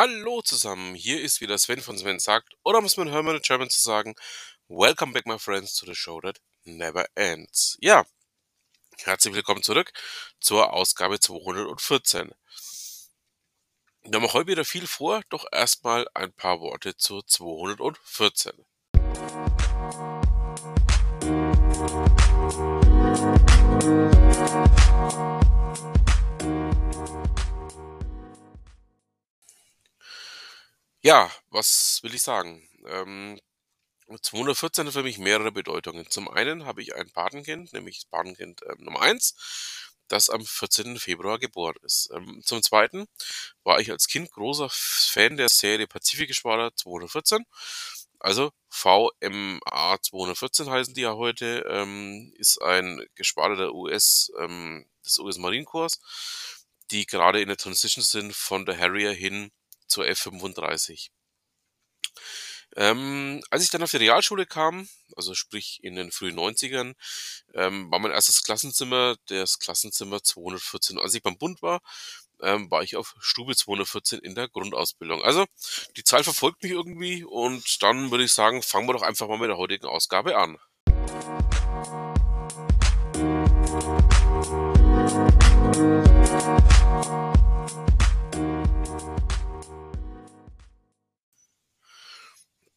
Hallo zusammen, hier ist wieder Sven von Sven sagt, oder muss man Hermann in German zu sagen, Welcome back my friends to the show that never ends. Ja, herzlich willkommen zurück zur Ausgabe 214. Wir haben auch heute wieder viel vor, doch erstmal ein paar Worte zur 214. Ja, was will ich sagen? Ähm, 214 hat für mich mehrere Bedeutungen. Zum einen habe ich ein Patenkind, nämlich Patenkind ähm, Nummer 1, das am 14. Februar geboren ist. Ähm, zum zweiten war ich als Kind großer Fan der Serie Pazifikgeschwader 214. Also VMA 214 heißen die ja heute, ähm, ist ein Geschwader der US, ähm, des US Marine Corps, die gerade in der Transition sind von der Harrier hin zur F35. Ähm, als ich dann auf die Realschule kam, also sprich in den frühen 90ern, ähm, war mein erstes Klassenzimmer das Klassenzimmer 214. Als ich beim Bund war, ähm, war ich auf Stube 214 in der Grundausbildung. Also die Zahl verfolgt mich irgendwie und dann würde ich sagen, fangen wir doch einfach mal mit der heutigen Ausgabe an.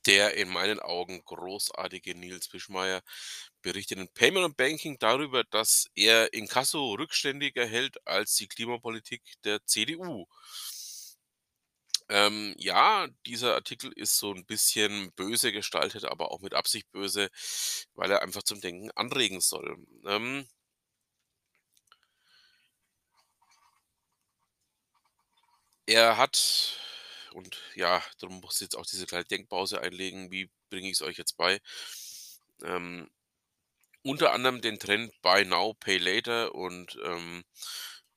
Der in meinen Augen großartige Nils Wischmeier berichtet in Payment and Banking darüber, dass er Inkasso rückständiger hält als die Klimapolitik der CDU. Ähm, ja, dieser Artikel ist so ein bisschen böse gestaltet, aber auch mit Absicht böse, weil er einfach zum Denken anregen soll. Ähm, er hat und ja, darum muss ich jetzt auch diese kleine Denkpause einlegen. Wie bringe ich es euch jetzt bei? Ähm, unter anderem den Trend Buy Now, Pay Later und ähm,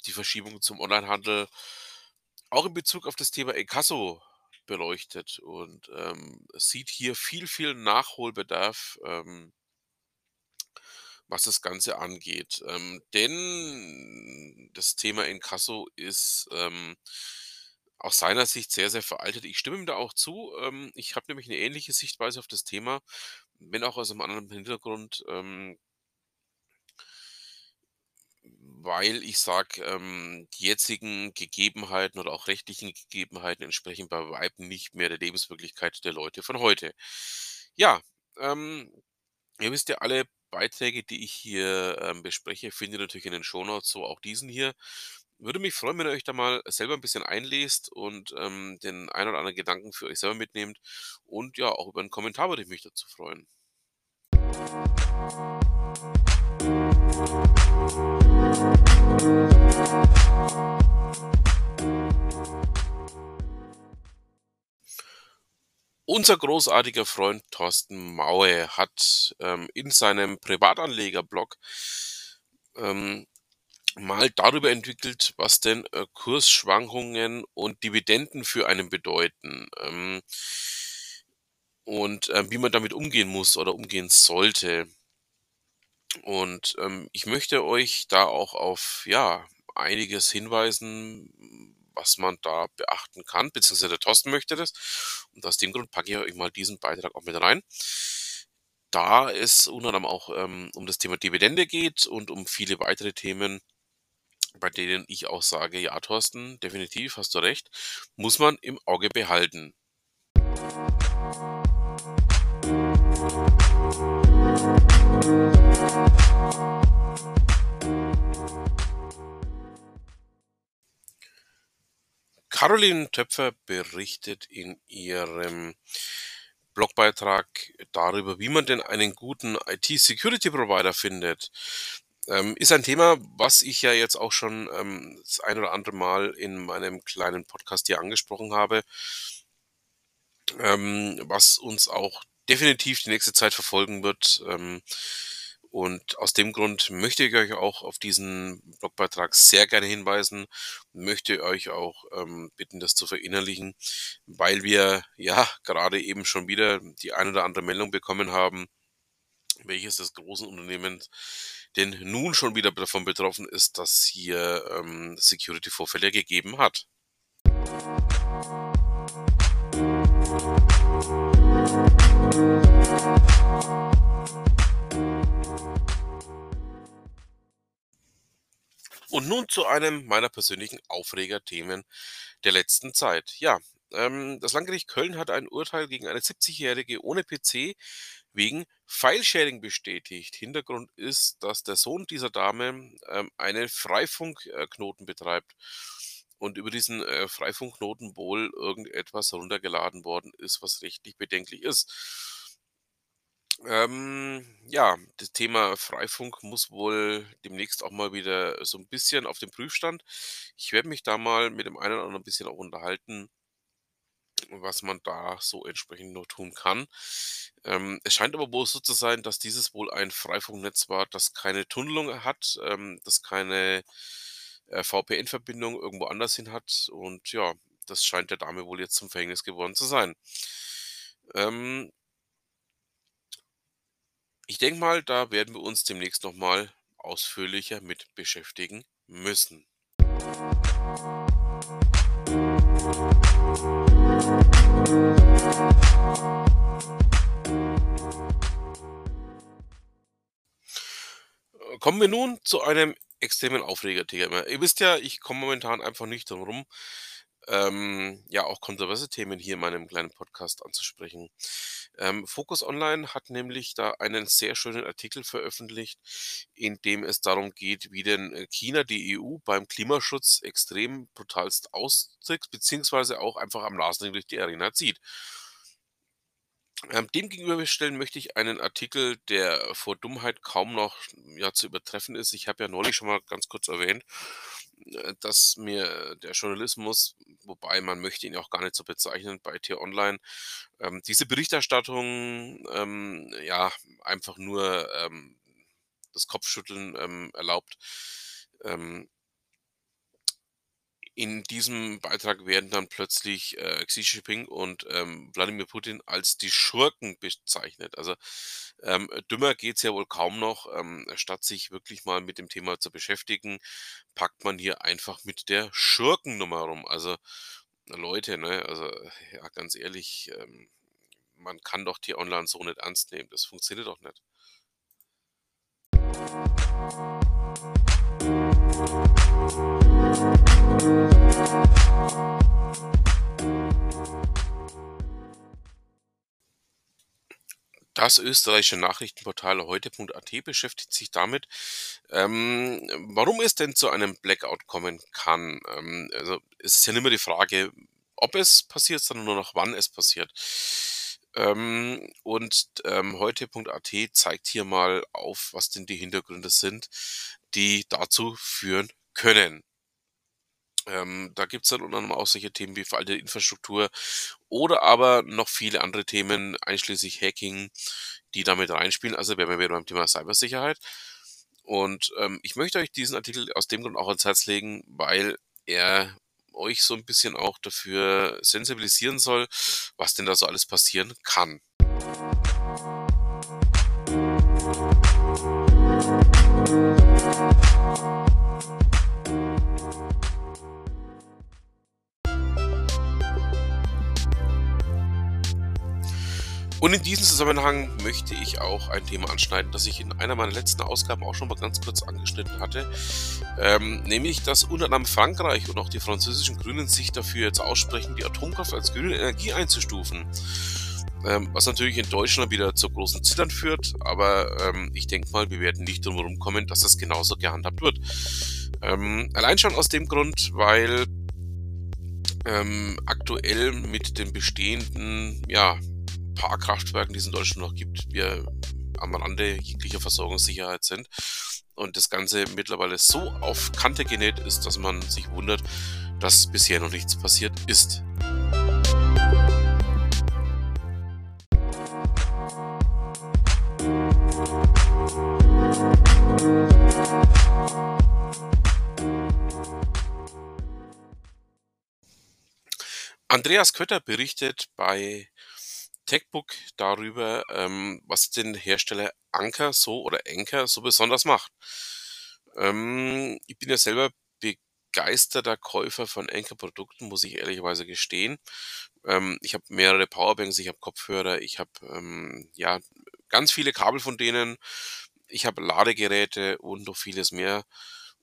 die Verschiebung zum Onlinehandel auch in Bezug auf das Thema Ecasso beleuchtet und ähm, sieht hier viel, viel Nachholbedarf, ähm, was das Ganze angeht. Ähm, denn das Thema Inkasso ist ähm, aus seiner Sicht sehr, sehr veraltet. Ich stimme ihm da auch zu. Ähm, ich habe nämlich eine ähnliche Sichtweise auf das Thema, wenn auch aus einem anderen Hintergrund, ähm, weil ich sage, ähm, die jetzigen Gegebenheiten oder auch rechtlichen Gegebenheiten entsprechen bei Weitem nicht mehr der Lebenswirklichkeit der Leute von heute. Ja, ähm, ihr wisst ja alle, Beiträge, die ich hier ähm, bespreche, findet ihr natürlich in den Shownotes, so auch diesen hier. Würde mich freuen, wenn ihr euch da mal selber ein bisschen einlest und ähm, den ein oder anderen Gedanken für euch selber mitnehmt. Und ja, auch über einen Kommentar würde ich mich dazu freuen. Unser großartiger Freund Thorsten Maue hat ähm, in seinem Privatanlegerblog ähm, mal darüber entwickelt, was denn äh, Kursschwankungen und Dividenden für einen bedeuten ähm, und äh, wie man damit umgehen muss oder umgehen sollte. Und ähm, ich möchte euch da auch auf ja einiges hinweisen, was man da beachten kann, beziehungsweise der Thorsten möchte das. Und aus dem Grund packe ich euch mal diesen Beitrag auch mit rein. Da es unter anderem auch ähm, um das Thema Dividende geht und um viele weitere Themen, bei denen ich auch sage, ja, Thorsten, definitiv, hast du recht, muss man im Auge behalten. Caroline Töpfer berichtet in ihrem Blogbeitrag darüber, wie man denn einen guten IT-Security-Provider findet. Ähm, ist ein Thema, was ich ja jetzt auch schon ähm, das ein oder andere Mal in meinem kleinen Podcast hier angesprochen habe, ähm, was uns auch definitiv die nächste Zeit verfolgen wird. Ähm, und aus dem Grund möchte ich euch auch auf diesen Blogbeitrag sehr gerne hinweisen, möchte euch auch ähm, bitten, das zu verinnerlichen, weil wir ja gerade eben schon wieder die ein oder andere Meldung bekommen haben, welches des großen Unternehmens denn nun schon wieder davon betroffen ist, dass hier ähm, Security-Vorfälle gegeben hat. Und nun zu einem meiner persönlichen Aufregerthemen der letzten Zeit. Ja, ähm, das Landgericht Köln hat ein Urteil gegen eine 70-Jährige ohne PC wegen File-Sharing bestätigt. Hintergrund ist, dass der Sohn dieser Dame ähm, einen Freifunkknoten betreibt und über diesen äh, Freifunkknoten wohl irgendetwas heruntergeladen worden ist, was rechtlich bedenklich ist. Ähm, ja, das Thema Freifunk muss wohl demnächst auch mal wieder so ein bisschen auf den Prüfstand. Ich werde mich da mal mit dem einen oder anderen ein bisschen auch unterhalten, was man da so entsprechend noch tun kann. Ähm, es scheint aber wohl so zu sein, dass dieses wohl ein Freifunknetz war, das keine Tunnelung hat, ähm, das keine äh, VPN-Verbindung irgendwo anders hin hat. Und ja, das scheint der Dame wohl jetzt zum Verhängnis geworden zu sein. Ähm, ich denke mal, da werden wir uns demnächst noch mal ausführlicher mit beschäftigen müssen. Kommen wir nun zu einem extremen Aufregerthema. Ihr wisst ja, ich komme momentan einfach nicht drum rum, ähm, ja, auch kontroverse Themen hier in meinem kleinen Podcast anzusprechen. Ähm, Focus Online hat nämlich da einen sehr schönen Artikel veröffentlicht, in dem es darum geht, wie denn äh, China die EU beim Klimaschutz extrem brutalst austrickst, beziehungsweise auch einfach am Nasenring durch die Arena zieht. Ähm, dem gegenüberstellen möchte ich einen Artikel, der vor Dummheit kaum noch ja, zu übertreffen ist. Ich habe ja neulich schon mal ganz kurz erwähnt, äh, dass mir der Journalismus, wobei man möchte ihn auch gar nicht so bezeichnen bei T-Online, ähm, diese Berichterstattung ähm, ja einfach nur ähm, das Kopfschütteln ähm, erlaubt. Ähm, in diesem Beitrag werden dann plötzlich äh, Xi Jinping und ähm, Wladimir Putin als die Schurken bezeichnet. Also ähm, dümmer geht's ja wohl kaum noch. Ähm, statt sich wirklich mal mit dem Thema zu beschäftigen, packt man hier einfach mit der Schurkennummer rum. Also Leute, ne, also ja, ganz ehrlich, ähm, man kann doch die Online so nicht ernst nehmen. Das funktioniert doch nicht. Das österreichische Nachrichtenportal heute.at beschäftigt sich damit, ähm, warum es denn zu einem Blackout kommen kann. Ähm, also es ist ja nicht mehr die Frage, ob es passiert, sondern nur noch wann es passiert. Ähm, und ähm, heute.at zeigt hier mal auf, was denn die Hintergründe sind, die dazu führen können. Ähm, da gibt es dann unter anderem auch solche Themen wie veraltete Infrastruktur oder aber noch viele andere Themen, einschließlich Hacking, die damit reinspielen. Also wir wieder beim Thema Cybersicherheit. Und ähm, ich möchte euch diesen Artikel aus dem Grund auch ans Herz legen, weil er euch so ein bisschen auch dafür sensibilisieren soll, was denn da so alles passieren kann. Und in diesem Zusammenhang möchte ich auch ein Thema anschneiden, das ich in einer meiner letzten Ausgaben auch schon mal ganz kurz angeschnitten hatte. Ähm, nämlich, dass unter anderem Frankreich und auch die französischen Grünen sich dafür jetzt aussprechen, die Atomkraft als grüne Energie einzustufen. Ähm, was natürlich in Deutschland wieder zu großen Zittern führt, aber ähm, ich denke mal, wir werden nicht drum herum kommen, dass das genauso gehandhabt wird. Ähm, allein schon aus dem Grund, weil ähm, aktuell mit den bestehenden, ja, paar Kraftwerken, die es in Deutschland noch gibt, wir am Rande jeglicher Versorgungssicherheit sind. Und das Ganze mittlerweile so auf Kante genäht ist, dass man sich wundert, dass bisher noch nichts passiert ist. Andreas Kötter berichtet bei TechBook darüber, ähm, was den Hersteller Anker so oder Anker so besonders macht. Ähm, ich bin ja selber begeisterter Käufer von Anker-Produkten, muss ich ehrlicherweise gestehen. Ähm, ich habe mehrere Powerbanks, ich habe Kopfhörer, ich habe, ähm, ja, ganz viele Kabel von denen. Ich habe Ladegeräte und noch vieles mehr.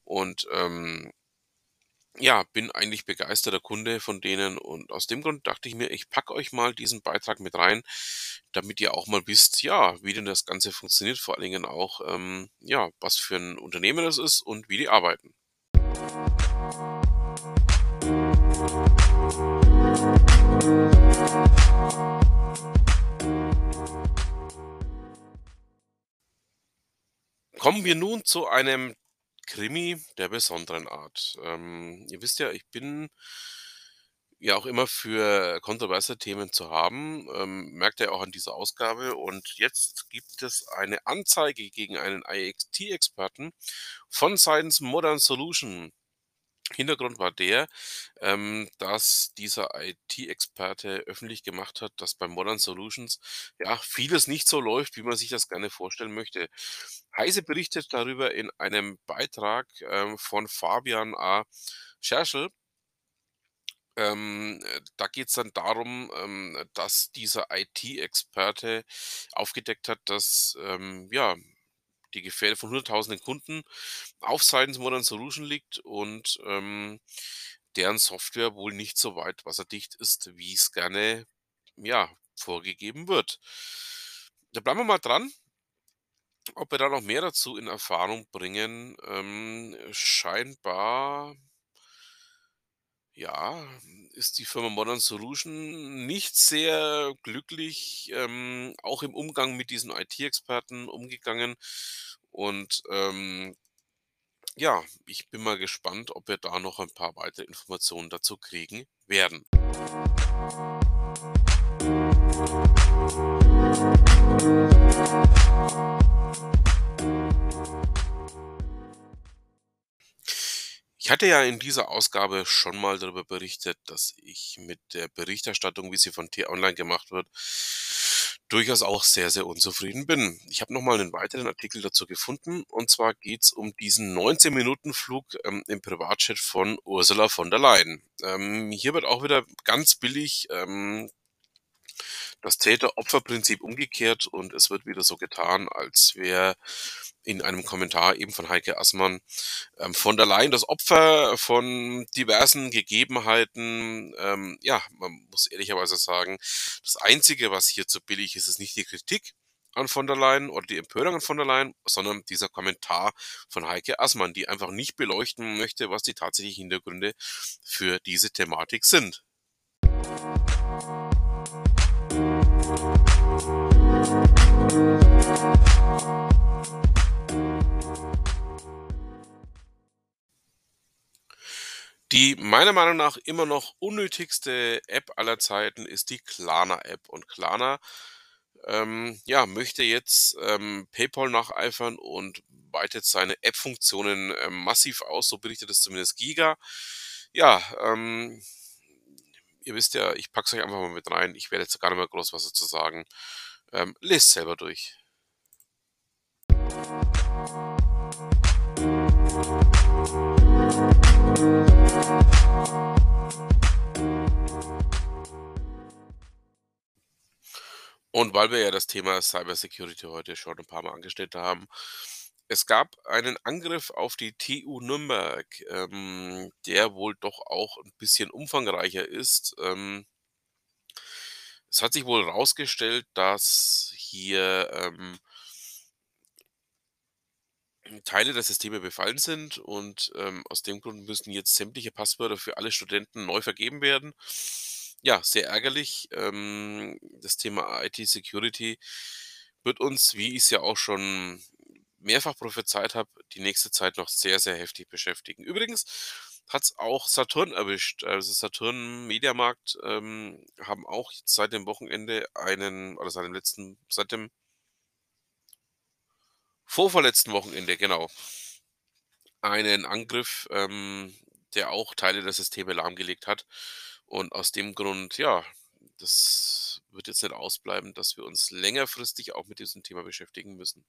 Und, ähm ja, bin eigentlich begeisterter Kunde von denen und aus dem Grund dachte ich mir, ich packe euch mal diesen Beitrag mit rein, damit ihr auch mal wisst, ja, wie denn das Ganze funktioniert, vor allen Dingen auch, ähm, ja, was für ein Unternehmen das ist und wie die arbeiten. Kommen wir nun zu einem Krimi der besonderen Art. Ähm, ihr wisst ja, ich bin ja auch immer für kontroverse Themen zu haben, ähm, merkt ihr auch an dieser Ausgabe. Und jetzt gibt es eine Anzeige gegen einen IXT-Experten von seitens Modern Solution. Hintergrund war der, ähm, dass dieser IT-Experte öffentlich gemacht hat, dass bei Modern Solutions ja vieles nicht so läuft, wie man sich das gerne vorstellen möchte. Heise berichtet darüber in einem Beitrag ähm, von Fabian A. Scherschel. Ähm, äh, da geht es dann darum, ähm, dass dieser IT-Experte aufgedeckt hat, dass ähm, ja die Gefährde von hunderttausenden Kunden auf seitens Modern Solution liegt und ähm, deren Software wohl nicht so weit wasserdicht ist, wie es gerne ja, vorgegeben wird. Da bleiben wir mal dran. Ob wir da noch mehr dazu in Erfahrung bringen, ähm, scheinbar ja, ist die Firma Modern Solution nicht sehr glücklich, ähm, auch im Umgang mit diesen IT-Experten umgegangen. Und ähm, ja, ich bin mal gespannt, ob wir da noch ein paar weitere Informationen dazu kriegen werden. Ich hatte ja in dieser Ausgabe schon mal darüber berichtet, dass ich mit der Berichterstattung, wie sie von T-Online gemacht wird, durchaus auch sehr, sehr unzufrieden bin. Ich habe noch mal 'nen weiteren Artikel dazu gefunden, und zwar geht's um diesen 19-Minuten-Flug, ähm, im Privatjet von Ursula von der Leyen. Ähm, hier wird auch wieder ganz billig, ähm das Täter-Opfer-Prinzip umgekehrt und es wird wieder so getan, als wäre in einem Kommentar eben von Heike Assmann ähm, von der Leyen das Opfer von diversen Gegebenheiten. Ähm, ja, man muss ehrlicherweise sagen, das Einzige, was hier zu billig ist, ist nicht die Kritik an von der Leyen oder die Empörung an von der Leyen, sondern dieser Kommentar von Heike Assmann, die einfach nicht beleuchten möchte, was die tatsächlichen Hintergründe für diese Thematik sind. Die meiner Meinung nach immer noch unnötigste App aller Zeiten ist die Klarna-App. Und Klarna, ähm, ja, möchte jetzt ähm, PayPal nacheifern und weitet seine App-Funktionen ähm, massiv aus, so berichtet es zumindest Giga. Ja, ähm, ihr wisst ja, ich packe es euch einfach mal mit rein. Ich werde jetzt gar nicht mehr groß was dazu sagen. Ähm, lest selber durch. Und weil wir ja das Thema Cybersecurity heute schon ein paar Mal angestellt haben, es gab einen Angriff auf die TU Nürnberg, ähm, der wohl doch auch ein bisschen umfangreicher ist. Ähm es hat sich wohl rausgestellt, dass hier, ähm Teile der Systeme befallen sind und, ähm, aus dem Grund müssen jetzt sämtliche Passwörter für alle Studenten neu vergeben werden. Ja, sehr ärgerlich. Ähm, das Thema IT-Security wird uns, wie ich's ja auch schon mehrfach prophezeit habe, die nächste Zeit noch sehr, sehr heftig beschäftigen. Übrigens hat's auch Saturn erwischt. Also, Saturn, Mediamarkt, ähm, haben auch seit dem Wochenende einen oder seit dem letzten seit dem vorvorletzten Wochenende, genau, einen Angriff, ähm, der auch Teile der Systeme lahmgelegt hat. Und aus dem Grund, ja, das wird jetzt nicht ausbleiben, dass wir uns längerfristig auch mit diesem Thema beschäftigen müssen.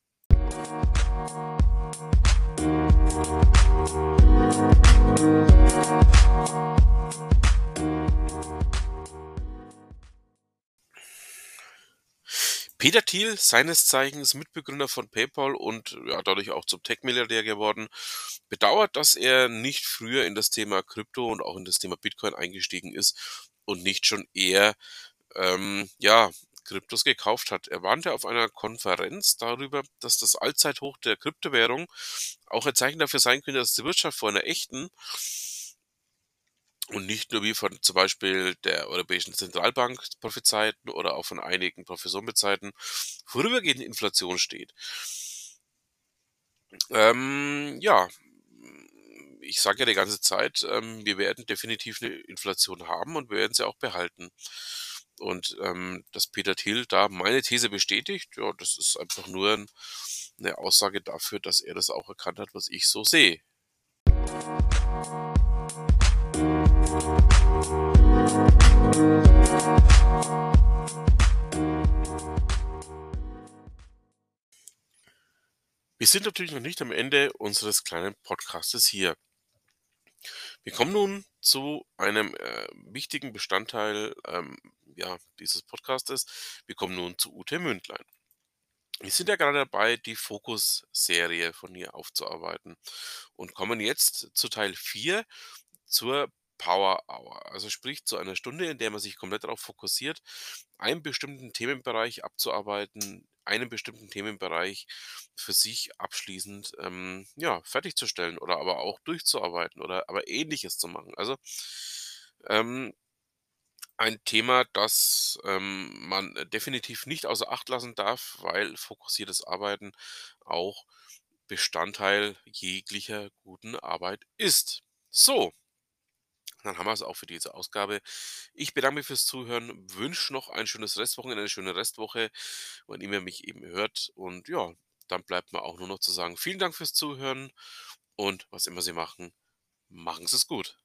Peter Thiel, seines Zeichens Mitbegründer von PayPal und ja, dadurch auch zum Tech-Milliardär geworden, bedauert, dass er nicht früher in das Thema Krypto und auch in das Thema Bitcoin eingestiegen ist und nicht schon eher, ähm, ja, Kryptos gekauft hat. Er warnte auf einer Konferenz darüber, dass das Allzeithoch der Kryptowährung auch ein Zeichen dafür sein könnte, dass die Wirtschaft vor einer echten und nicht nur wie von zum Beispiel der Europäischen Zentralbank prophezeiten oder auch von einigen Professoren bezeiten, vorübergehende Inflation steht. Ähm, ja, ich sage ja die ganze Zeit, ähm, wir werden definitiv eine Inflation haben und wir werden sie auch behalten. Und ähm, dass Peter Thiel da meine These bestätigt, ja, das ist einfach nur ein, eine Aussage dafür, dass er das auch erkannt hat, was ich so sehe. Wir sind natürlich noch nicht am Ende unseres kleinen Podcastes hier. Wir kommen nun zu einem äh, wichtigen Bestandteil ähm, ja, dieses Podcastes. Wir kommen nun zu Ute Mündlein. Wir sind ja gerade dabei, die Fokus-Serie von ihr aufzuarbeiten und kommen jetzt zu Teil 4 zur Power Hour. Also sprich zu einer Stunde, in der man sich komplett darauf fokussiert, einen bestimmten Themenbereich abzuarbeiten, einen bestimmten Themenbereich für sich abschließend ähm, ja, fertigzustellen oder aber auch durchzuarbeiten oder aber ähnliches zu machen. Also ähm, ein Thema, das ähm, man definitiv nicht außer Acht lassen darf, weil fokussiertes Arbeiten auch Bestandteil jeglicher guten Arbeit ist. So, dann haben wir es auch für diese Ausgabe. Ich bedanke mich fürs Zuhören, wünsche noch ein schönes Restwochenende, eine schöne Restwoche, wann immer mich eben hört. Und ja, dann bleibt mir auch nur noch zu sagen, vielen Dank fürs Zuhören und was immer Sie machen, machen Sie es gut.